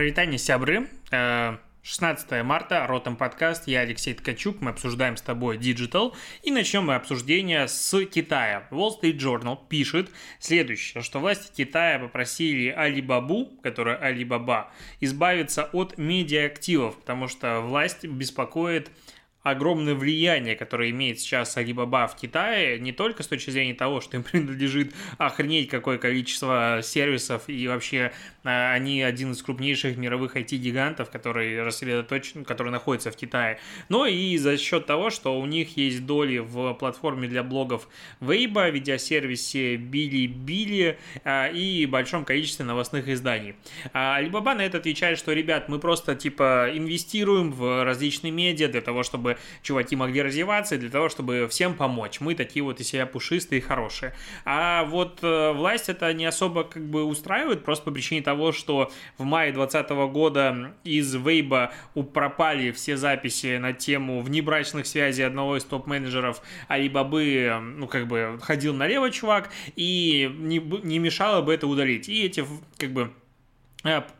Привитание, сябры. 16 э, марта, Ротом подкаст, я Алексей Ткачук, мы обсуждаем с тобой Digital, и начнем мы обсуждение с Китая. Wall Street Journal пишет следующее, что власти Китая попросили Алибабу, которая Алибаба, избавиться от медиа-активов, потому что власть беспокоит огромное влияние, которое имеет сейчас Alibaba в Китае, не только с точки зрения того, что им принадлежит охренеть какое количество сервисов, и вообще они один из крупнейших мировых IT-гигантов, который рассредоточен, который находится в Китае, но и за счет того, что у них есть доли в платформе для блогов Weibo, видеосервисе Bilibili а, и большом количестве новостных изданий. А Alibaba на это отвечает, что, ребят, мы просто типа инвестируем в различные медиа для того, чтобы чтобы чуваки могли развиваться, и для того, чтобы всем помочь. Мы такие вот из себя пушистые и хорошие. А вот э, власть это не особо как бы устраивает, просто по причине того, что в мае 2020 года из Вейба пропали все записи на тему внебрачных связей одного из топ-менеджеров Алибабы, ну, как бы, ходил налево чувак, и не, не мешало бы это удалить. И эти, как бы,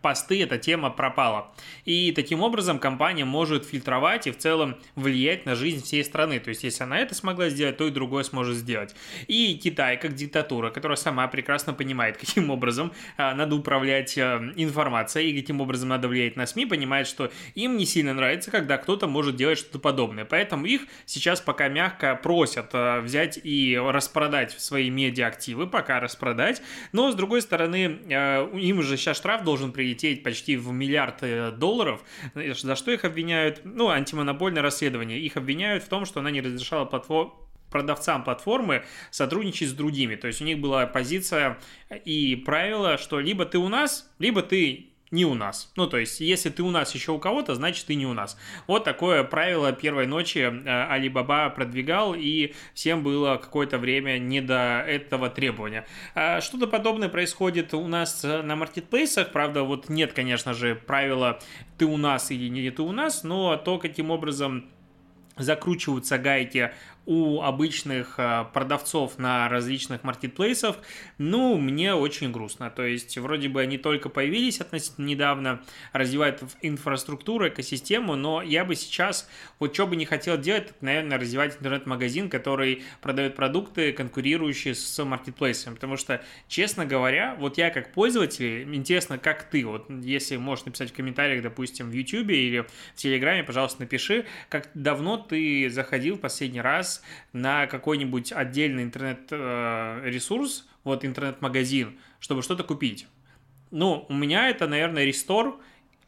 посты, эта тема пропала. И таким образом компания может фильтровать и в целом влиять на жизнь всей страны. То есть, если она это смогла сделать, то и другое сможет сделать. И Китай, как диктатура, которая сама прекрасно понимает, каким образом э, надо управлять э, информацией и каким образом надо влиять на СМИ, понимает, что им не сильно нравится, когда кто-то может делать что-то подобное. Поэтому их сейчас пока мягко просят взять и распродать свои медиа-активы, пока распродать. Но, с другой стороны, им уже сейчас штраф должен прилететь почти в миллиард э, долларов. За что их обвиняют? Ну, антимонопольное расследование. Их обвиняют в том, что она не разрешала платформ продавцам платформы сотрудничать с другими. То есть у них была позиция и правило, что либо ты у нас, либо ты не у нас. Ну, то есть, если ты у нас еще у кого-то, значит, ты не у нас. Вот такое правило первой ночи э, Алибаба продвигал, и всем было какое-то время не до этого требования. А что-то подобное происходит у нас на маркетплейсах, правда, вот нет, конечно же, правила «ты у нас» или «не ты у нас», но то, каким образом закручиваются гайки у обычных а, продавцов на различных маркетплейсах, ну, мне очень грустно. То есть, вроде бы они только появились относительно недавно, развивают инфраструктуру, экосистему, но я бы сейчас, вот что бы не хотел делать, так, наверное, развивать интернет-магазин, который продает продукты, конкурирующие с маркетплейсом. Потому что, честно говоря, вот я как пользователь, интересно, как ты, вот если можешь написать в комментариях, допустим, в YouTube или в Телеграме, пожалуйста, напиши, как давно ты заходил в последний раз раз на какой-нибудь отдельный интернет-ресурс, вот интернет-магазин, чтобы что-то купить. Ну, у меня это, наверное, рестор,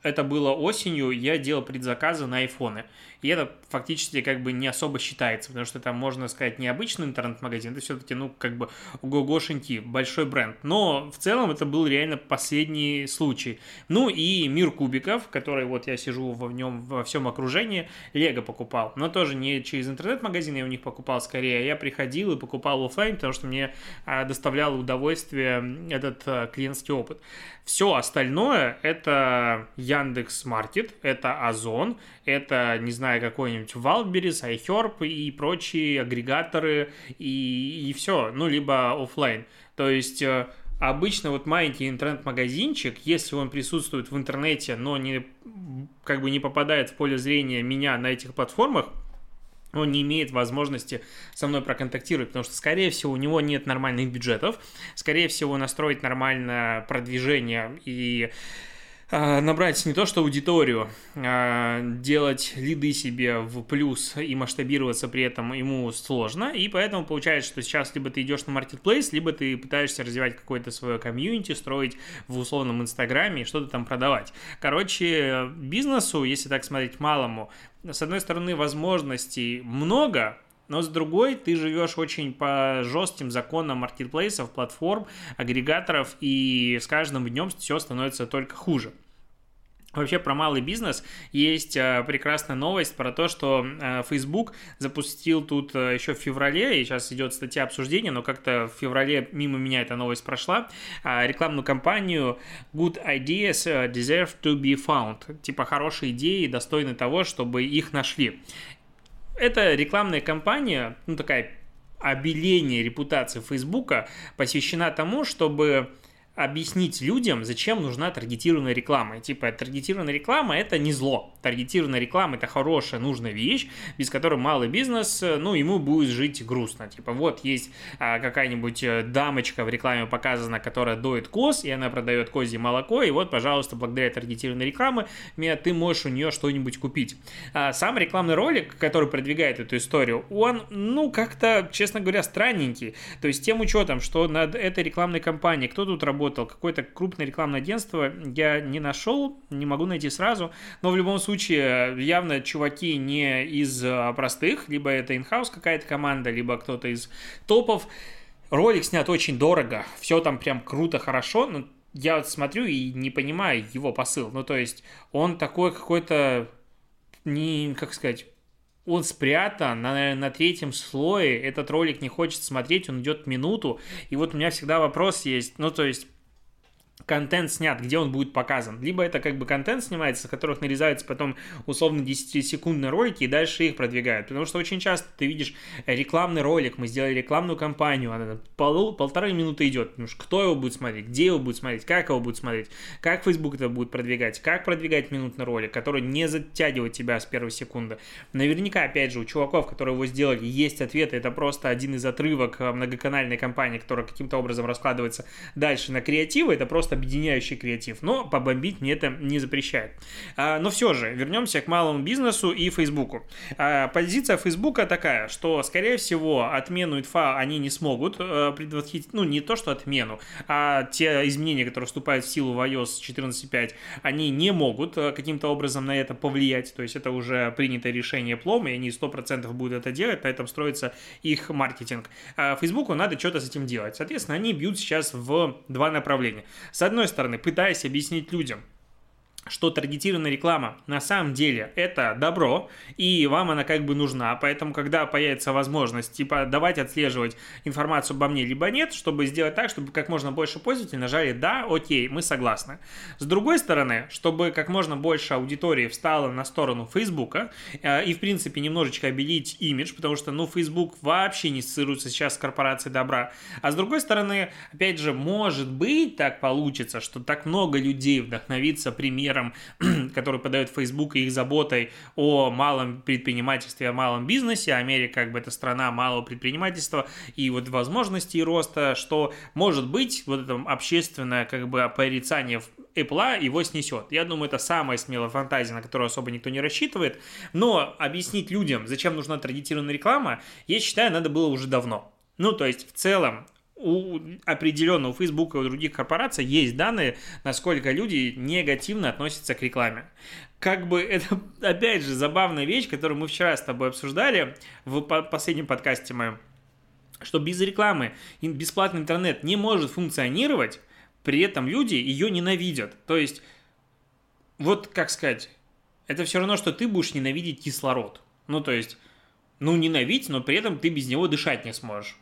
это было осенью, я делал предзаказы на айфоны. И это фактически как бы не особо считается, потому что там, можно сказать, необычный интернет-магазин, это все-таки, ну, как бы гогошеньки, большой бренд. Но в целом это был реально последний случай. Ну и мир кубиков, который вот я сижу в нем во всем окружении, Лего покупал. Но тоже не через интернет-магазин я у них покупал скорее, я приходил и покупал офлайн, потому что мне а, доставляло удовольствие этот а, клиентский опыт. Все остальное это Яндекс Маркет, это Озон, это, не знаю, какой-нибудь Wildberries, iHerb и прочие агрегаторы, и, и все, ну, либо офлайн. То есть э, обычно вот маленький интернет-магазинчик, если он присутствует в интернете, но не, как бы не попадает в поле зрения меня на этих платформах, он не имеет возможности со мной проконтактировать, потому что, скорее всего, у него нет нормальных бюджетов, скорее всего, настроить нормальное продвижение и набрать не то что аудиторию, а делать лиды себе в плюс и масштабироваться при этом ему сложно, и поэтому получается, что сейчас либо ты идешь на маркетплейс, либо ты пытаешься развивать какое-то свое комьюнити, строить в условном инстаграме и что-то там продавать. Короче, бизнесу, если так смотреть малому, с одной стороны, возможностей много, но с другой ты живешь очень по жестким законам маркетплейсов, платформ, агрегаторов, и с каждым днем все становится только хуже. Вообще про малый бизнес есть э, прекрасная новость про то, что э, Facebook запустил тут э, еще в феврале, и сейчас идет статья обсуждения, но как-то в феврале мимо меня эта новость прошла, рекламную кампанию Good Ideas Deserve to be Found. Типа хорошие идеи достойны того, чтобы их нашли. Это рекламная кампания, ну такая обеление репутации Фейсбука посвящена тому, чтобы объяснить людям, зачем нужна таргетированная реклама. Типа, таргетированная реклама – это не зло. Таргетированная реклама – это хорошая, нужная вещь, без которой малый бизнес, ну, ему будет жить грустно. Типа, вот есть а, какая-нибудь э, дамочка в рекламе показана, которая доит коз, и она продает козье молоко, и вот, пожалуйста, благодаря таргетированной рекламе ты можешь у нее что-нибудь купить. А сам рекламный ролик, который продвигает эту историю, он, ну, как-то, честно говоря, странненький. То есть, тем учетом, что над этой рекламной кампанией кто тут работает, работал. Какое-то крупное рекламное агентство я не нашел, не могу найти сразу. Но в любом случае, явно чуваки не из а, простых, либо это инхаус какая-то команда, либо кто-то из топов. Ролик снят очень дорого, все там прям круто, хорошо, но я вот смотрю и не понимаю его посыл. Ну, то есть, он такой какой-то, не, как сказать, он спрятан на, на третьем слое, этот ролик не хочет смотреть, он идет минуту, и вот у меня всегда вопрос есть, ну, то есть, контент снят, где он будет показан. Либо это как бы контент снимается, с которых нарезаются потом условно 10-секундные ролики и дальше их продвигают. Потому что очень часто ты видишь рекламный ролик, мы сделали рекламную кампанию, она пол, полторы минуты идет. Потому что кто его будет смотреть, где его будет смотреть, как его будет смотреть, как Facebook это будет продвигать, как продвигать минутный ролик, который не затягивает тебя с первой секунды. Наверняка, опять же, у чуваков, которые его сделали, есть ответы. Это просто один из отрывок э, многоканальной кампании, которая каким-то образом раскладывается дальше на креативы. Это просто объединяющий креатив, но побомбить мне это не запрещает. А, но все же, вернемся к малому бизнесу и Фейсбуку. А, позиция Фейсбука такая, что, скорее всего, отмену ИТФА они не смогут э, предотвратить, ну, не то, что отмену, а те изменения, которые вступают в силу в iOS 14.5, они не могут э, каким-то образом на это повлиять, то есть это уже принятое решение плом, и они 100% будут это делать, на этом строится их маркетинг. А Фейсбуку надо что-то с этим делать. Соответственно, они бьют сейчас в два направления. С одной стороны, пытаясь объяснить людям, что таргетированная реклама на самом деле это добро, и вам она как бы нужна, поэтому когда появится возможность типа давать отслеживать информацию обо мне, либо нет, чтобы сделать так, чтобы как можно больше пользователей нажали «да, окей, мы согласны». С другой стороны, чтобы как можно больше аудитории встала на сторону Фейсбука э, и в принципе немножечко обелить имидж, потому что ну Facebook вообще не ассоциируется сейчас с корпорацией добра, а с другой стороны, опять же, может быть так получится, что так много людей вдохновится примером примером, который подает Facebook и их заботой о малом предпринимательстве, о малом бизнесе. Америка как бы это страна малого предпринимательства и вот возможностей роста, что может быть вот это общественное как бы порицание Apple его снесет. Я думаю, это самая смелая фантазия, на которую особо никто не рассчитывает. Но объяснить людям, зачем нужна таргетированная реклама, я считаю, надо было уже давно. Ну, то есть, в целом, у определенно у Facebook и у других корпораций есть данные, насколько люди негативно относятся к рекламе. Как бы это, опять же, забавная вещь, которую мы вчера с тобой обсуждали в последнем подкасте моем, что без рекламы бесплатный интернет не может функционировать, при этом люди ее ненавидят. То есть, вот как сказать, это все равно, что ты будешь ненавидеть кислород. Ну, то есть, ну, ненавидеть, но при этом ты без него дышать не сможешь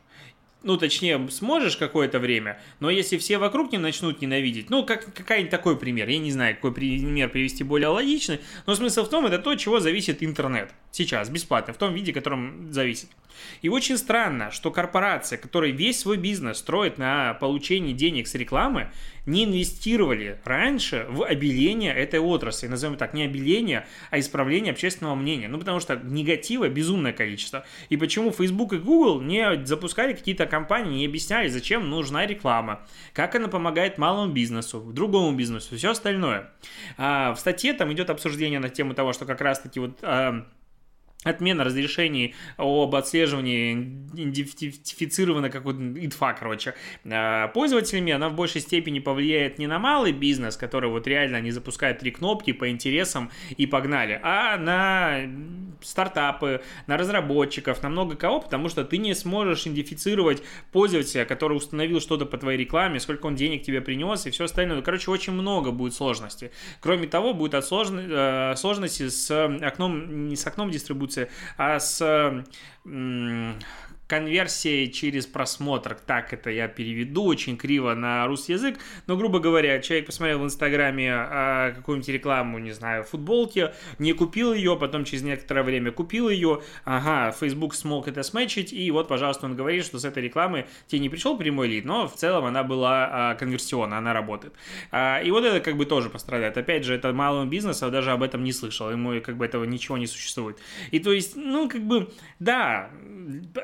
ну, точнее, сможешь какое-то время, но если все вокруг не начнут ненавидеть, ну, как, какой-нибудь такой пример, я не знаю, какой пример привести более логичный, но смысл в том, это то, чего зависит интернет сейчас, бесплатно, в том виде, в котором зависит. И очень странно, что корпорация, которая весь свой бизнес строит на получении денег с рекламы, не инвестировали раньше в обеление этой отрасли. Назовем так, не обеление, а исправление общественного мнения. Ну, потому что негатива безумное количество. И почему Facebook и Google не запускали какие-то компании, не объясняли, зачем нужна реклама, как она помогает малому бизнесу, другому бизнесу, все остальное. А, в статье там идет обсуждение на тему того, что как раз-таки вот... А, отмена разрешений об отслеживании идентифицирована как вот ИТФА, короче, а, пользователями, она в большей степени повлияет не на малый бизнес, который вот реально не запускает три кнопки по интересам и погнали, а на стартапы, на разработчиков, на много кого, потому что ты не сможешь идентифицировать пользователя, который установил что-то по твоей рекламе, сколько он денег тебе принес и все остальное. Короче, очень много будет сложностей. Кроме того, будет от э, сложности с окном, не с окном дистрибуции, а с конверсия через просмотр. Так это я переведу очень криво на русский язык. Но, грубо говоря, человек посмотрел в Инстаграме а, какую-нибудь рекламу, не знаю, футболки, не купил ее, потом через некоторое время купил ее. Ага, Facebook смог это сметчить, и вот, пожалуйста, он говорит, что с этой рекламы тебе не пришел прямой лид, но в целом она была а, конверсионна, она работает. А, и вот это как бы тоже пострадает. Опять же, это малому бизнесу даже об этом не слышал, ему как бы этого ничего не существует. И то есть, ну, как бы, да,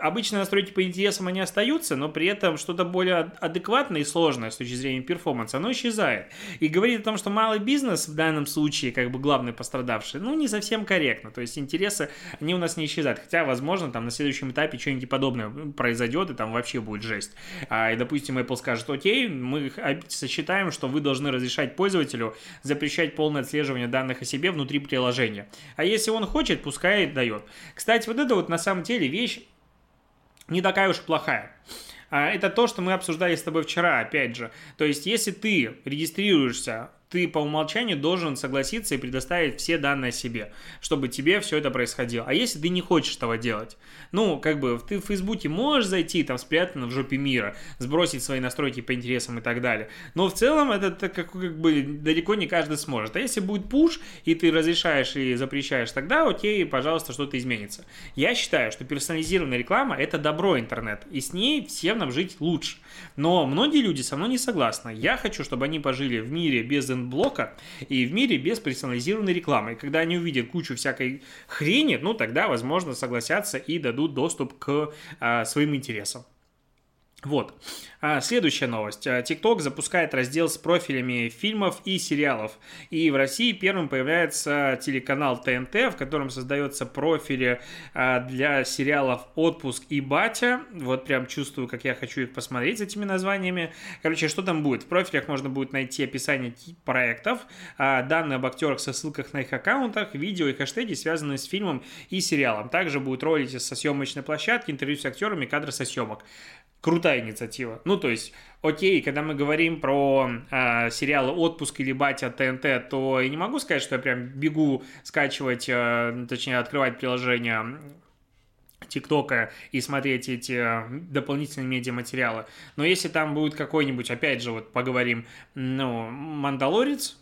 обычно настройки по интересам они остаются, но при этом что-то более адекватное и сложное с точки зрения перформанса, оно исчезает. И говорит о том, что малый бизнес в данном случае, как бы главный пострадавший, ну, не совсем корректно. То есть интересы, они у нас не исчезают. Хотя, возможно, там на следующем этапе что-нибудь подобное произойдет, и там вообще будет жесть. А, и, допустим, Apple скажет, окей, мы сочетаем, что вы должны разрешать пользователю запрещать полное отслеживание данных о себе внутри приложения. А если он хочет, пускай дает. Кстати, вот это вот на самом деле вещь не такая уж плохая. А, это то, что мы обсуждали с тобой вчера, опять же. То есть, если ты регистрируешься ты по умолчанию должен согласиться и предоставить все данные о себе, чтобы тебе все это происходило. А если ты не хочешь этого делать? Ну, как бы, ты в Фейсбуке можешь зайти, там, спрятано в жопе мира, сбросить свои настройки по интересам и так далее. Но в целом это, как, как бы далеко не каждый сможет. А если будет пуш, и ты разрешаешь и запрещаешь, тогда окей, пожалуйста, что-то изменится. Я считаю, что персонализированная реклама – это добро интернет, и с ней всем нам жить лучше. Но многие люди со мной не согласны. Я хочу, чтобы они пожили в мире без блока и в мире без персонализированной рекламы. И когда они увидят кучу всякой хрени, ну тогда, возможно, согласятся и дадут доступ к а, своим интересам. Вот. А, следующая новость. TikTok а, запускает раздел с профилями фильмов и сериалов. И в России первым появляется телеканал ТНТ, в котором создается профили а, для сериалов «Отпуск» и «Батя». Вот прям чувствую, как я хочу их посмотреть с этими названиями. Короче, что там будет? В профилях можно будет найти описание проектов, данные об актерах со ссылках на их аккаунтах, видео и хэштеги, связанные с фильмом и сериалом. Также будут ролики со съемочной площадки, интервью с актерами, кадры со съемок крутая инициатива. Ну, то есть, окей, когда мы говорим про э, сериалы «Отпуск» или «Батя» ТНТ, то я не могу сказать, что я прям бегу скачивать, э, точнее, открывать приложение ТикТока и смотреть эти э, дополнительные медиаматериалы. Но если там будет какой-нибудь, опять же, вот поговорим, ну, «Мандалорец»,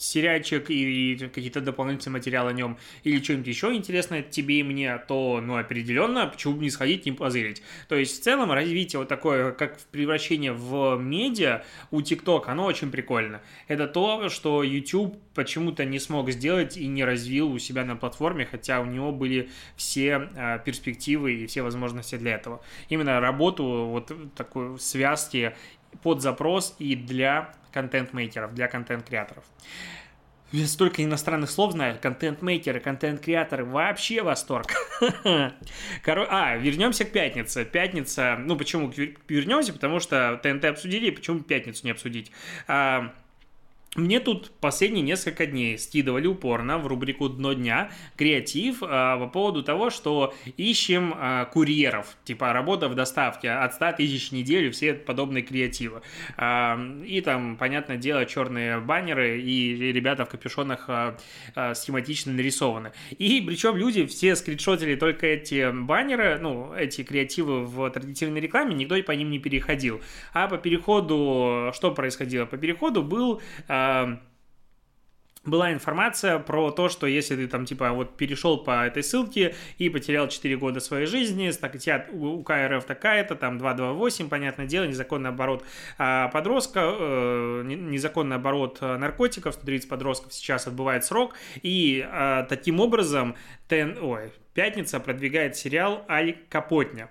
сериальчик и какие-то дополнительные материалы о нем, или что-нибудь еще интересное тебе и мне, то, ну, определенно, почему бы не сходить, не позырить. То есть, в целом, развитие вот такое, как превращение в медиа у TikTok, оно очень прикольно. Это то, что YouTube почему-то не смог сделать и не развил у себя на платформе, хотя у него были все э, перспективы и все возможности для этого. Именно работу вот такой связки под запрос и для контент-мейкеров, для контент-креаторов. Я столько иностранных слов знаю. Контент-мейкеры, контент-креаторы. Вообще восторг. Коро... А, вернемся к пятнице. Пятница... Ну, почему вернемся? Потому что ТНТ обсудили, почему пятницу не обсудить? А, мне тут последние несколько дней скидывали упорно в рубрику «Дно дня» креатив а, по поводу того, что ищем а, курьеров, типа работа в доставке от 100 тысяч в неделю, все подобные креативы. А, и там, понятное дело, черные баннеры и ребята в капюшонах а, а, схематично нарисованы. И причем люди все скриншотили только эти баннеры, ну, эти креативы в традиционной рекламе, никто по ним не переходил. А по переходу, что происходило? По переходу был... была информация про то, что если ты там типа вот перешел по этой ссылке и потерял 4 года своей жизни, статья у КРФ такая-то, там 228, понятное дело, незаконный оборот а, подростка, э, незаконный оборот наркотиков, 130 подростков сейчас отбывает срок, и а, таким образом тен, ой, Пятница продвигает сериал «Аль Капотня».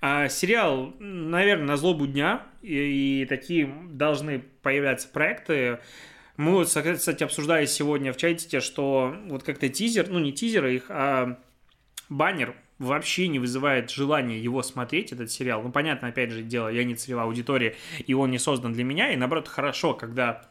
А, сериал, наверное, на злобу дня, и, и такие должны появляться проекты. Мы вот, кстати, обсуждали сегодня в чате, что вот как-то тизер, ну не тизеры их, а баннер вообще не вызывает желания его смотреть, этот сериал. Ну, понятно, опять же, дело, я не целевая аудитория, и он не создан для меня, и наоборот, хорошо, когда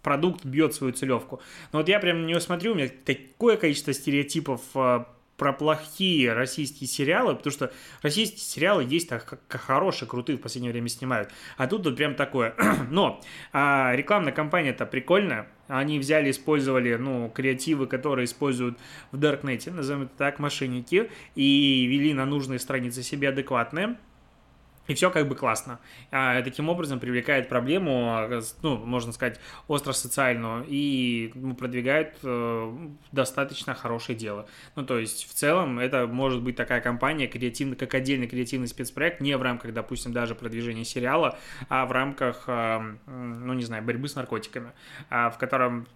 продукт бьет свою целевку. Но вот я прям на него смотрю, у меня такое количество стереотипов а, про плохие российские сериалы, потому что российские сериалы есть так как хорошие, крутые в последнее время снимают. А тут вот прям такое. Но а, рекламная кампания-то прикольная. Они взяли, использовали, ну, креативы, которые используют в Даркнете, назовем это так, мошенники, и вели на нужные страницы себе адекватные. И все как бы классно. А, таким образом привлекает проблему, ну, можно сказать, остро-социальную, и ну, продвигает э, достаточно хорошее дело. Ну, то есть, в целом, это может быть такая компания, креативный, как отдельный креативный спецпроект, не в рамках, допустим, даже продвижения сериала, а в рамках, э, ну, не знаю, борьбы с наркотиками, э, в котором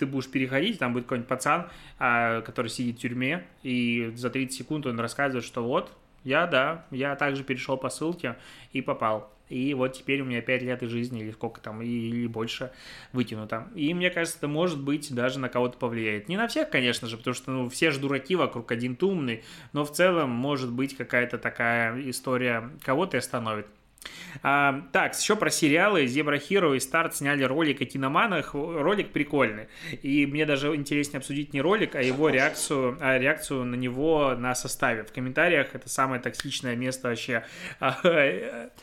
ты будешь переходить, там будет какой-нибудь пацан, э, который сидит в тюрьме, и за 30 секунд он рассказывает, что вот, я, да, я также перешел по ссылке и попал. И вот теперь у меня 5 лет из жизни, или сколько там, или больше вытянуто. И мне кажется, это может быть даже на кого-то повлияет. Не на всех, конечно же, потому что ну, все же дураки вокруг, один ты умный, но в целом может быть какая-то такая история кого-то остановит. А, так, еще про сериалы. Зебра Хиро и Старт сняли ролик о киноманах. Ролик прикольный. И мне даже интереснее обсудить не ролик, а его реакцию, а реакцию на него на составе. В комментариях это самое токсичное место вообще а,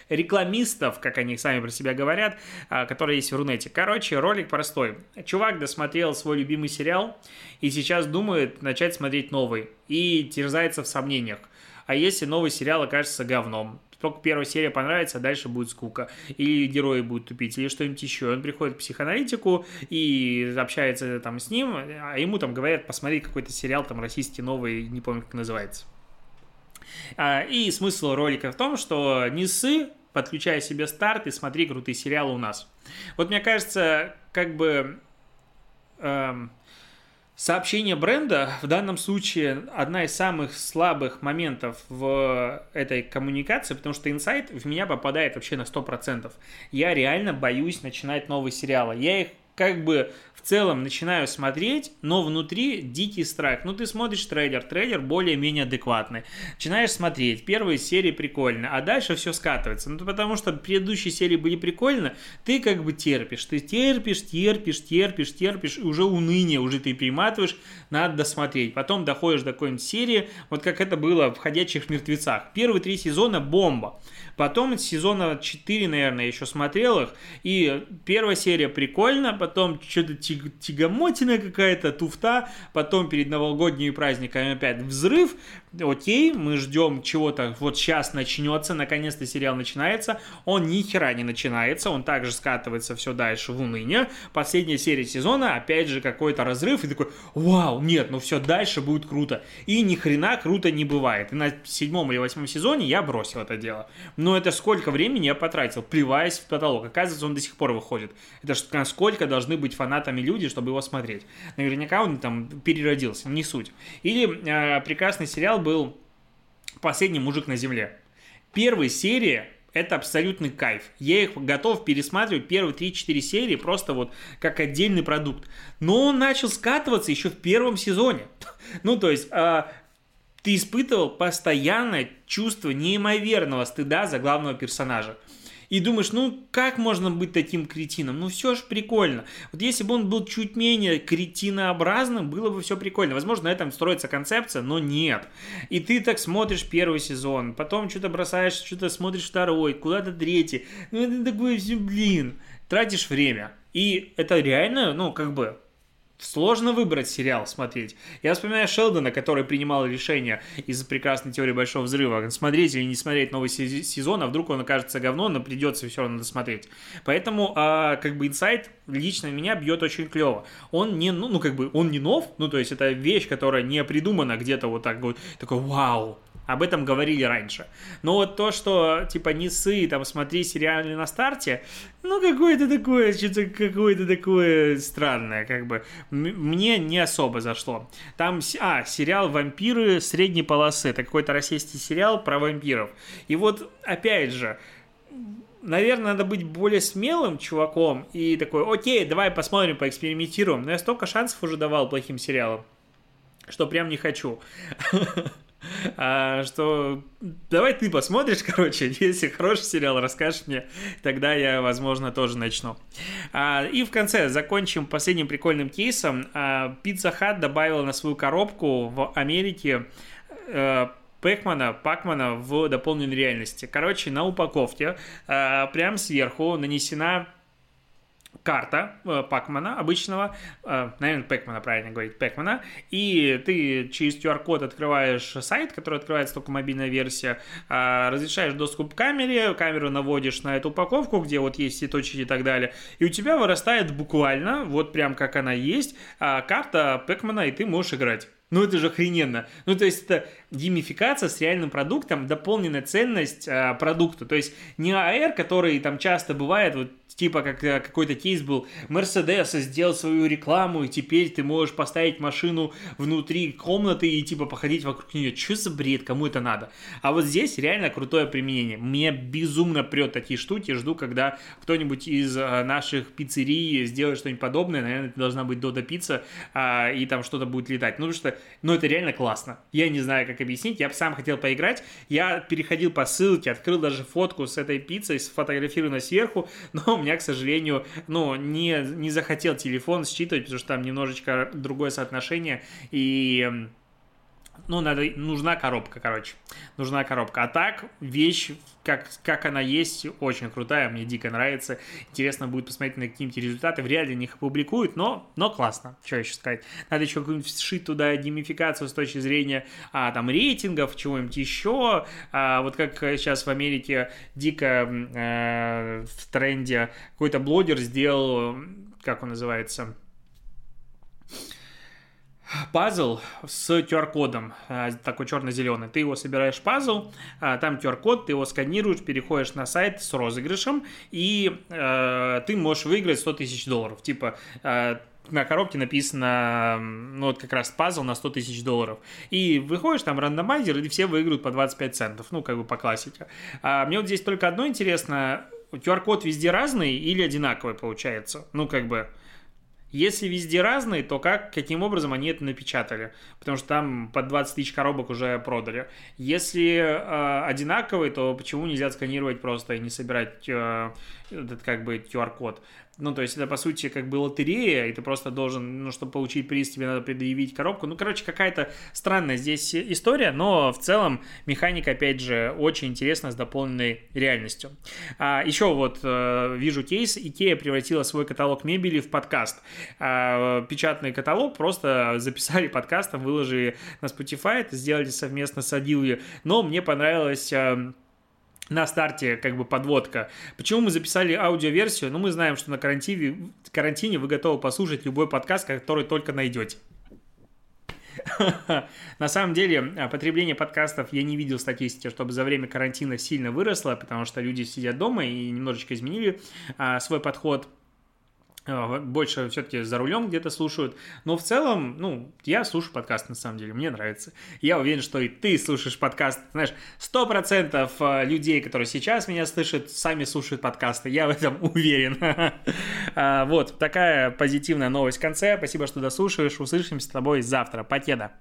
рекламистов, как они сами про себя говорят, а, которые есть в Рунете. Короче, ролик простой. Чувак досмотрел свой любимый сериал и сейчас думает начать смотреть новый. И терзается в сомнениях. А если новый сериал окажется говном? Только первая серия понравится, а дальше будет скука. Или герои будут тупить, или что-нибудь еще. Он приходит к психоаналитику и общается там с ним, а ему там говорят, посмотри какой-то сериал там российский новый, не помню, как называется. А, и смысл ролика в том, что не ссы, подключай себе старт и смотри крутые сериалы у нас. Вот мне кажется, как бы... Эм, Сообщение бренда в данном случае одна из самых слабых моментов в этой коммуникации, потому что инсайт в меня попадает вообще на 100%. Я реально боюсь начинать новые сериалы. Я их как бы в целом начинаю смотреть, но внутри дикий страх. Ну, ты смотришь трейлер, трейлер более-менее адекватный. Начинаешь смотреть, первые серии прикольно, а дальше все скатывается. Ну, потому что предыдущие серии были прикольно, ты как бы терпишь. Ты терпишь, терпишь, терпишь, терпишь, и уже уныние, уже ты приматываешь, надо досмотреть. Потом доходишь до какой-нибудь серии, вот как это было в «Ходячих мертвецах». Первые три сезона бомба. Потом сезона 4, наверное, еще смотрел их. И первая серия прикольно, потом что-то тиг тягомотина какая-то, туфта. Потом перед новогодними праздниками опять взрыв. Окей, мы ждем чего-то, вот сейчас начнется, наконец-то сериал начинается. Он ни хера не начинается, он также скатывается все дальше в уныние. Последняя серия сезона, опять же, какой-то разрыв, и такой, вау, нет, ну все, дальше будет круто. И ни хрена круто не бывает. И на седьмом или восьмом сезоне я бросил это дело. Но это сколько времени я потратил, плеваясь в потолок. Оказывается, он до сих пор выходит. Это насколько должны быть фанатами люди, чтобы его смотреть. Наверняка он там переродился, не суть. Или э, прекрасный сериал был «Последний мужик на земле». Первая серия это абсолютный кайф. Я их готов пересматривать первые 3-4 серии просто вот как отдельный продукт. Но он начал скатываться еще в первом сезоне. Ну, то есть, а, ты испытывал постоянное чувство неимоверного стыда за главного персонажа. И думаешь, ну как можно быть таким кретином? Ну все же прикольно. Вот если бы он был чуть менее кретинообразным, было бы все прикольно. Возможно, на этом строится концепция, но нет. И ты так смотришь первый сезон, потом что-то бросаешь, что-то смотришь второй, куда-то третий. Ну это такое блин, тратишь время. И это реально, ну как бы Сложно выбрать сериал смотреть. Я вспоминаю Шелдона, который принимал решение из-за прекрасной теории Большого Взрыва, смотреть или не смотреть новый сезон, а вдруг он окажется говно, но придется все равно досмотреть. Поэтому, а, как бы, инсайт лично меня бьет очень клево. Он не, ну, ну, как бы, он не нов, ну, то есть это вещь, которая не придумана где-то вот так вот, такой, вау, об этом говорили раньше. Но вот то, что, типа, не сы, там, смотри сериалы на старте, ну, какое-то такое, что-то какое-то такое странное, как бы, мне не особо зашло. Там, а, сериал «Вампиры средней полосы», это какой-то российский сериал про вампиров. И вот, опять же, наверное, надо быть более смелым чуваком и такой, окей, давай посмотрим, поэкспериментируем. Но я столько шансов уже давал плохим сериалам, что прям не хочу. А, что давай ты посмотришь, короче, если хороший сериал, расскажешь мне, тогда я, возможно, тоже начну. А, и в конце закончим последним прикольным кейсом. А, Pizza Hut добавила на свою коробку в Америке а, Пэкмана, Пакмана в дополненной реальности. Короче, на упаковке а, прям сверху нанесена карта э, Пакмана обычного, э, наверное, Пэкмана правильно говорить, Пэкмана, и ты через QR-код открываешь сайт, который открывается только мобильная версия, э, разрешаешь доступ к камере, камеру наводишь на эту упаковку, где вот есть все точки и так далее, и у тебя вырастает буквально, вот прям как она есть, э, карта Пэкмана, и ты можешь играть. Ну это же охрененно. Ну то есть это геймификация с реальным продуктом, дополненная ценность э, продукту. То есть не AR, который там часто бывает, вот типа как э, какой-то кейс был, Mercedes сделал свою рекламу, и теперь ты можешь поставить машину внутри комнаты и типа походить вокруг нее. Что за бред, кому это надо? А вот здесь реально крутое применение. Мне безумно прет такие штуки, жду, когда кто-нибудь из э, наших пиццерий сделает что-нибудь подобное, наверное, это должна быть Дода пицца, а, и там что-то будет летать. Ну, потому что, ну, это реально классно. Я не знаю, как объяснить, я бы сам хотел поиграть, я переходил по ссылке, открыл даже фотку с этой пиццей, сфотографированной сверху, но меня, к сожалению, ну, не, не захотел телефон считывать, потому что там немножечко другое соотношение, и ну, надо, нужна коробка, короче. Нужна коробка. А так, вещь, как, как она есть, очень крутая, мне дико нравится. Интересно будет посмотреть на какие-нибудь результаты. Вряд ли их публикуют, но, но классно. Что еще сказать? Надо еще какую-нибудь сшить туда геймификацию с точки зрения а, там рейтингов, чего-нибудь еще. А, вот как сейчас в Америке дико э, в тренде какой-то блогер сделал, как он называется, пазл с QR-кодом, э, такой черно-зеленый. Ты его собираешь пазл, э, там QR-код, ты его сканируешь, переходишь на сайт с розыгрышем, и э, ты можешь выиграть 100 тысяч долларов. Типа, э, на коробке написано, ну вот как раз пазл на 100 тысяч долларов. И выходишь, там рандомайзер, и все выиграют по 25 центов, ну как бы по классике. А мне вот здесь только одно интересно, QR-код везде разный или одинаковый получается? Ну как бы... Если везде разные, то как, каким образом они это напечатали? Потому что там под 20 тысяч коробок уже продали. Если э, одинаковые, то почему нельзя сканировать просто и не собирать э, этот как бы QR-код? Ну, то есть это, по сути, как бы лотерея, и ты просто должен, ну, чтобы получить приз, тебе надо предъявить коробку. Ну, короче, какая-то странная здесь история, но в целом механика, опять же, очень интересна с дополненной реальностью. А, еще вот э, вижу кейс, Икея превратила свой каталог мебели в подкаст. А, печатный каталог просто записали подкастом, выложили на Spotify, это сделали совместно с Адилью, но мне понравилось э, на старте как бы подводка. Почему мы записали аудиоверсию? Ну, мы знаем, что на карантине, карантине вы готовы послушать любой подкаст, который только найдете. На самом деле, а, потребление подкастов я не видел статистики, чтобы за время карантина сильно выросло, потому что люди сидят дома и немножечко изменили а, свой подход больше все-таки за рулем где-то слушают. Но в целом, ну, я слушаю подкаст на самом деле, мне нравится. Я уверен, что и ты слушаешь подкаст. Знаешь, сто процентов а, людей, которые сейчас меня слышат, сами слушают подкасты. Я в этом уверен. А, вот, такая позитивная новость в конце. Спасибо, что дослушаешь. Услышимся с тобой завтра. Покеда.